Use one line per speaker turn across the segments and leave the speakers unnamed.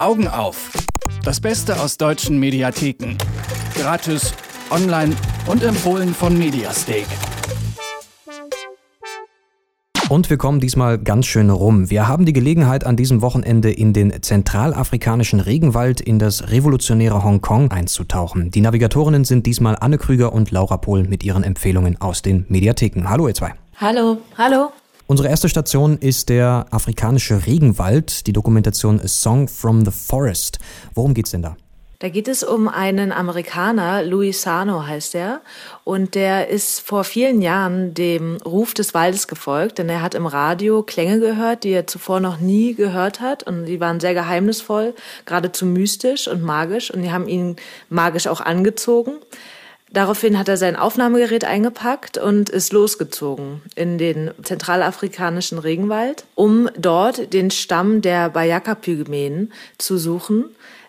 Augen auf. Das Beste aus deutschen Mediatheken. Gratis, online und empfohlen von Mediastake.
Und wir kommen diesmal ganz schön rum. Wir haben die Gelegenheit, an diesem Wochenende in den zentralafrikanischen Regenwald in das revolutionäre Hongkong einzutauchen. Die Navigatorinnen sind diesmal Anne Krüger und Laura Pohl mit ihren Empfehlungen aus den Mediatheken. Hallo ihr zwei.
Hallo. Hallo.
Unsere erste Station ist der afrikanische Regenwald, die Dokumentation A Song from the Forest. Worum geht's denn da?
Da geht es um einen Amerikaner, Louis Sano heißt er, und der ist vor vielen Jahren dem Ruf des Waldes gefolgt, denn er hat im Radio Klänge gehört, die er zuvor noch nie gehört hat, und die waren sehr geheimnisvoll, geradezu mystisch und magisch, und die haben ihn magisch auch angezogen. Daraufhin hat er sein Aufnahmegerät eingepackt und ist losgezogen in den zentralafrikanischen Regenwald, um dort den Stamm der Bayaka-Pygmäen zu suchen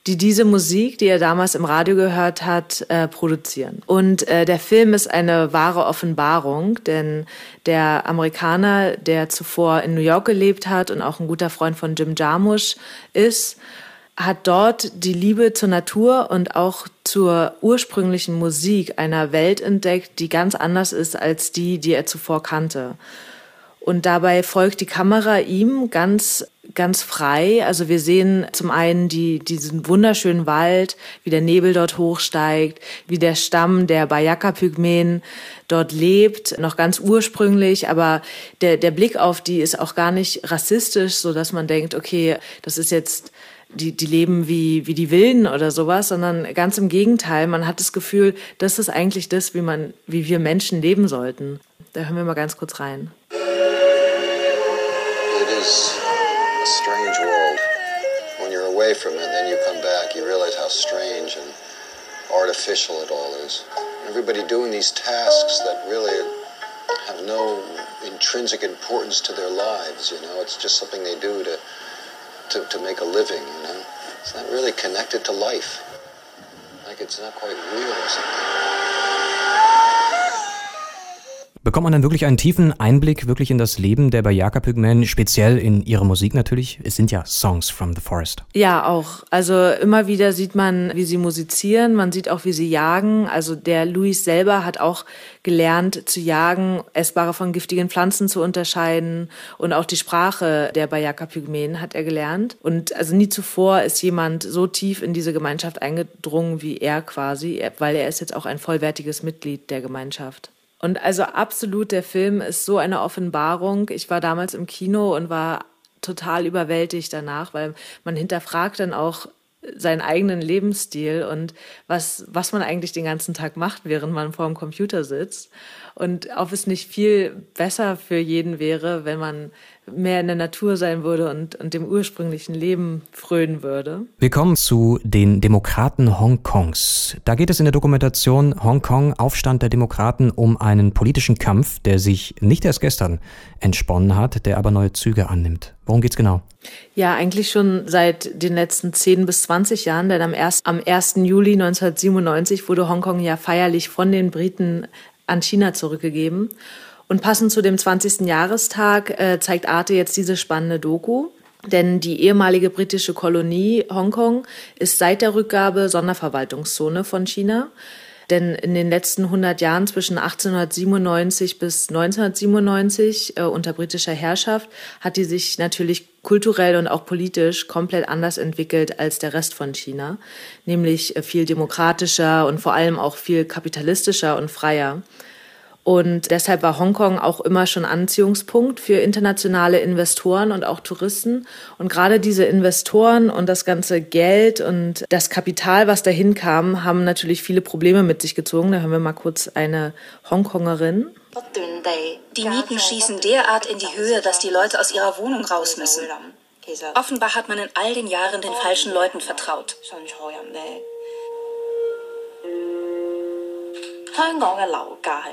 die diese Musik, die er damals im Radio gehört hat, äh, produzieren. Und äh, der Film ist eine wahre Offenbarung, denn der Amerikaner, der zuvor in New York gelebt hat und auch ein guter Freund von Jim Jarmusch ist, hat dort die Liebe zur Natur und auch zur ursprünglichen Musik einer Welt entdeckt, die ganz anders ist als die, die er zuvor kannte. Und dabei folgt die Kamera ihm ganz, ganz frei. Also wir sehen zum einen die, diesen wunderschönen Wald, wie der Nebel dort hochsteigt, wie der Stamm der Bayaka-Pygmäen dort lebt, noch ganz ursprünglich, aber der, der Blick auf die ist auch gar nicht rassistisch, so dass man denkt, okay, das ist jetzt die, die leben wie, wie die Wilden oder sowas, sondern ganz im Gegenteil, man hat das Gefühl, das ist eigentlich das, wie man, wie wir Menschen leben sollten. Da hören wir mal ganz kurz rein. is a strange world. When you're away from it, then you come back, you realize how strange and artificial it all is. Everybody doing these tasks that really have no intrinsic importance to their lives, you know, it's just something they do to, to, to make a living, you know. It's not really connected to life. Like it's not quite real or something. Bekommt man dann wirklich einen tiefen Einblick wirklich in das Leben der Bayaka Pygmäen, speziell in ihre Musik natürlich? Es sind ja Songs from the Forest. Ja, auch. Also immer wieder sieht man, wie sie musizieren, man sieht auch, wie sie jagen. Also der Luis selber hat auch gelernt zu jagen, essbare von giftigen Pflanzen zu unterscheiden und auch die Sprache der Bayaka Pygmäen hat er gelernt. Und also nie zuvor ist jemand so tief in diese Gemeinschaft eingedrungen wie er quasi, weil er ist jetzt auch ein vollwertiges Mitglied der Gemeinschaft. Und also absolut, der Film ist so eine Offenbarung. Ich war damals im Kino und war total überwältigt danach, weil man hinterfragt dann auch seinen eigenen Lebensstil und was, was man eigentlich den ganzen Tag macht, während man vor dem Computer sitzt. Und ob es nicht viel besser für jeden wäre, wenn man mehr in der Natur sein würde und, und dem ursprünglichen Leben frönen würde.
Willkommen zu den Demokraten Hongkongs. Da geht es in der Dokumentation Hongkong Aufstand der Demokraten um einen politischen Kampf, der sich nicht erst gestern entsponnen hat, der aber neue Züge annimmt. Worum geht's genau?
Ja, eigentlich schon seit den letzten 10 bis 20 Jahren, denn am 1. Am 1. Juli 1997 wurde Hongkong ja feierlich von den Briten an China zurückgegeben. Und passend zu dem 20. Jahrestag äh, zeigt Arte jetzt diese spannende Doku. Denn die ehemalige britische Kolonie Hongkong ist seit der Rückgabe Sonderverwaltungszone von China. Denn in den letzten 100 Jahren zwischen 1897 bis 1997 äh, unter britischer Herrschaft hat die sich natürlich kulturell und auch politisch komplett anders entwickelt als der Rest von China, nämlich äh, viel demokratischer und vor allem auch viel kapitalistischer und freier. Und deshalb war Hongkong auch immer schon Anziehungspunkt für internationale Investoren und auch Touristen. Und gerade diese Investoren und das ganze Geld und das Kapital, was dahin kam, haben natürlich viele Probleme mit sich gezogen. Da hören wir mal kurz eine Hongkongerin.
Die Mieten schießen derart in die Höhe, dass die Leute aus ihrer Wohnung raus müssen. Offenbar hat man in all den Jahren den falschen Leuten vertraut.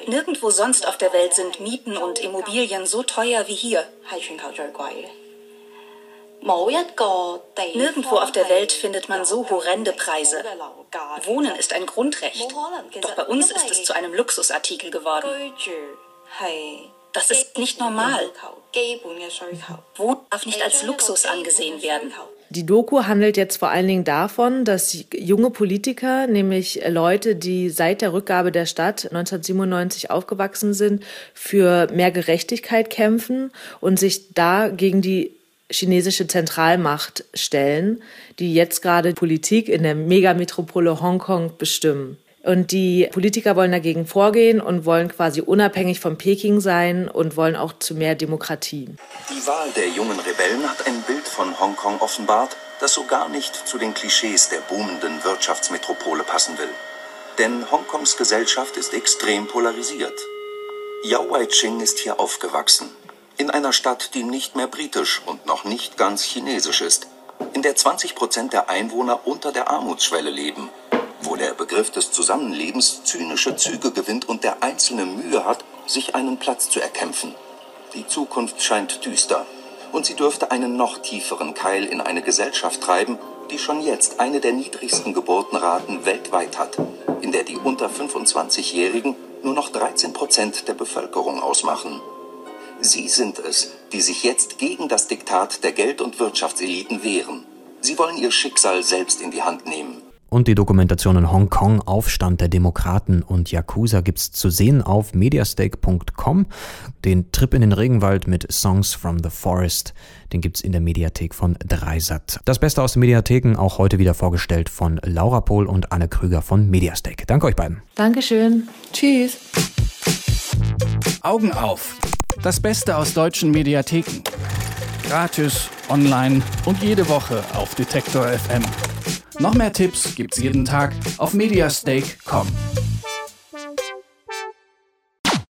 Nirgendwo sonst auf der Welt sind Mieten und Immobilien so teuer wie hier. Nirgendwo auf der Welt findet man so horrende Preise. Wohnen ist ein Grundrecht. Doch bei uns ist es zu einem Luxusartikel geworden. Das ist nicht normal. Wohnen darf nicht als Luxus angesehen werden.
Die Doku handelt jetzt vor allen Dingen davon, dass junge Politiker, nämlich Leute, die seit der Rückgabe der Stadt 1997 aufgewachsen sind, für mehr Gerechtigkeit kämpfen und sich da gegen die chinesische Zentralmacht stellen, die jetzt gerade Politik in der Megametropole Hongkong bestimmen. Und die Politiker wollen dagegen vorgehen und wollen quasi unabhängig von Peking sein und wollen auch zu mehr Demokratie.
Die Wahl der jungen Rebellen hat ein Bild von Hongkong offenbart, das so gar nicht zu den Klischees der boomenden Wirtschaftsmetropole passen will. Denn Hongkongs Gesellschaft ist extrem polarisiert. Yao Wei-ching ist hier aufgewachsen. In einer Stadt, die nicht mehr britisch und noch nicht ganz chinesisch ist. In der 20 Prozent der Einwohner unter der Armutsschwelle leben wo der Begriff des Zusammenlebens zynische Züge gewinnt und der Einzelne Mühe hat, sich einen Platz zu erkämpfen. Die Zukunft scheint düster und sie dürfte einen noch tieferen Keil in eine Gesellschaft treiben, die schon jetzt eine der niedrigsten Geburtenraten weltweit hat, in der die unter 25-Jährigen nur noch 13 Prozent der Bevölkerung ausmachen. Sie sind es, die sich jetzt gegen das Diktat der Geld- und Wirtschaftseliten wehren. Sie wollen ihr Schicksal selbst in die Hand nehmen.
Und die Dokumentation in Hongkong, Aufstand der Demokraten und Yakuza gibt's zu sehen auf mediastake.com. Den Trip in den Regenwald mit Songs from the Forest, den gibt's in der Mediathek von Dreisat. Das Beste aus den Mediatheken auch heute wieder vorgestellt von Laura Pohl und Anne Krüger von Mediastake. Danke euch beiden.
Dankeschön. Tschüss.
Augen auf. Das Beste aus deutschen Mediatheken. Gratis, online und jede Woche auf Detektor FM. Noch mehr Tipps gibt's jeden Tag auf mediastake.com.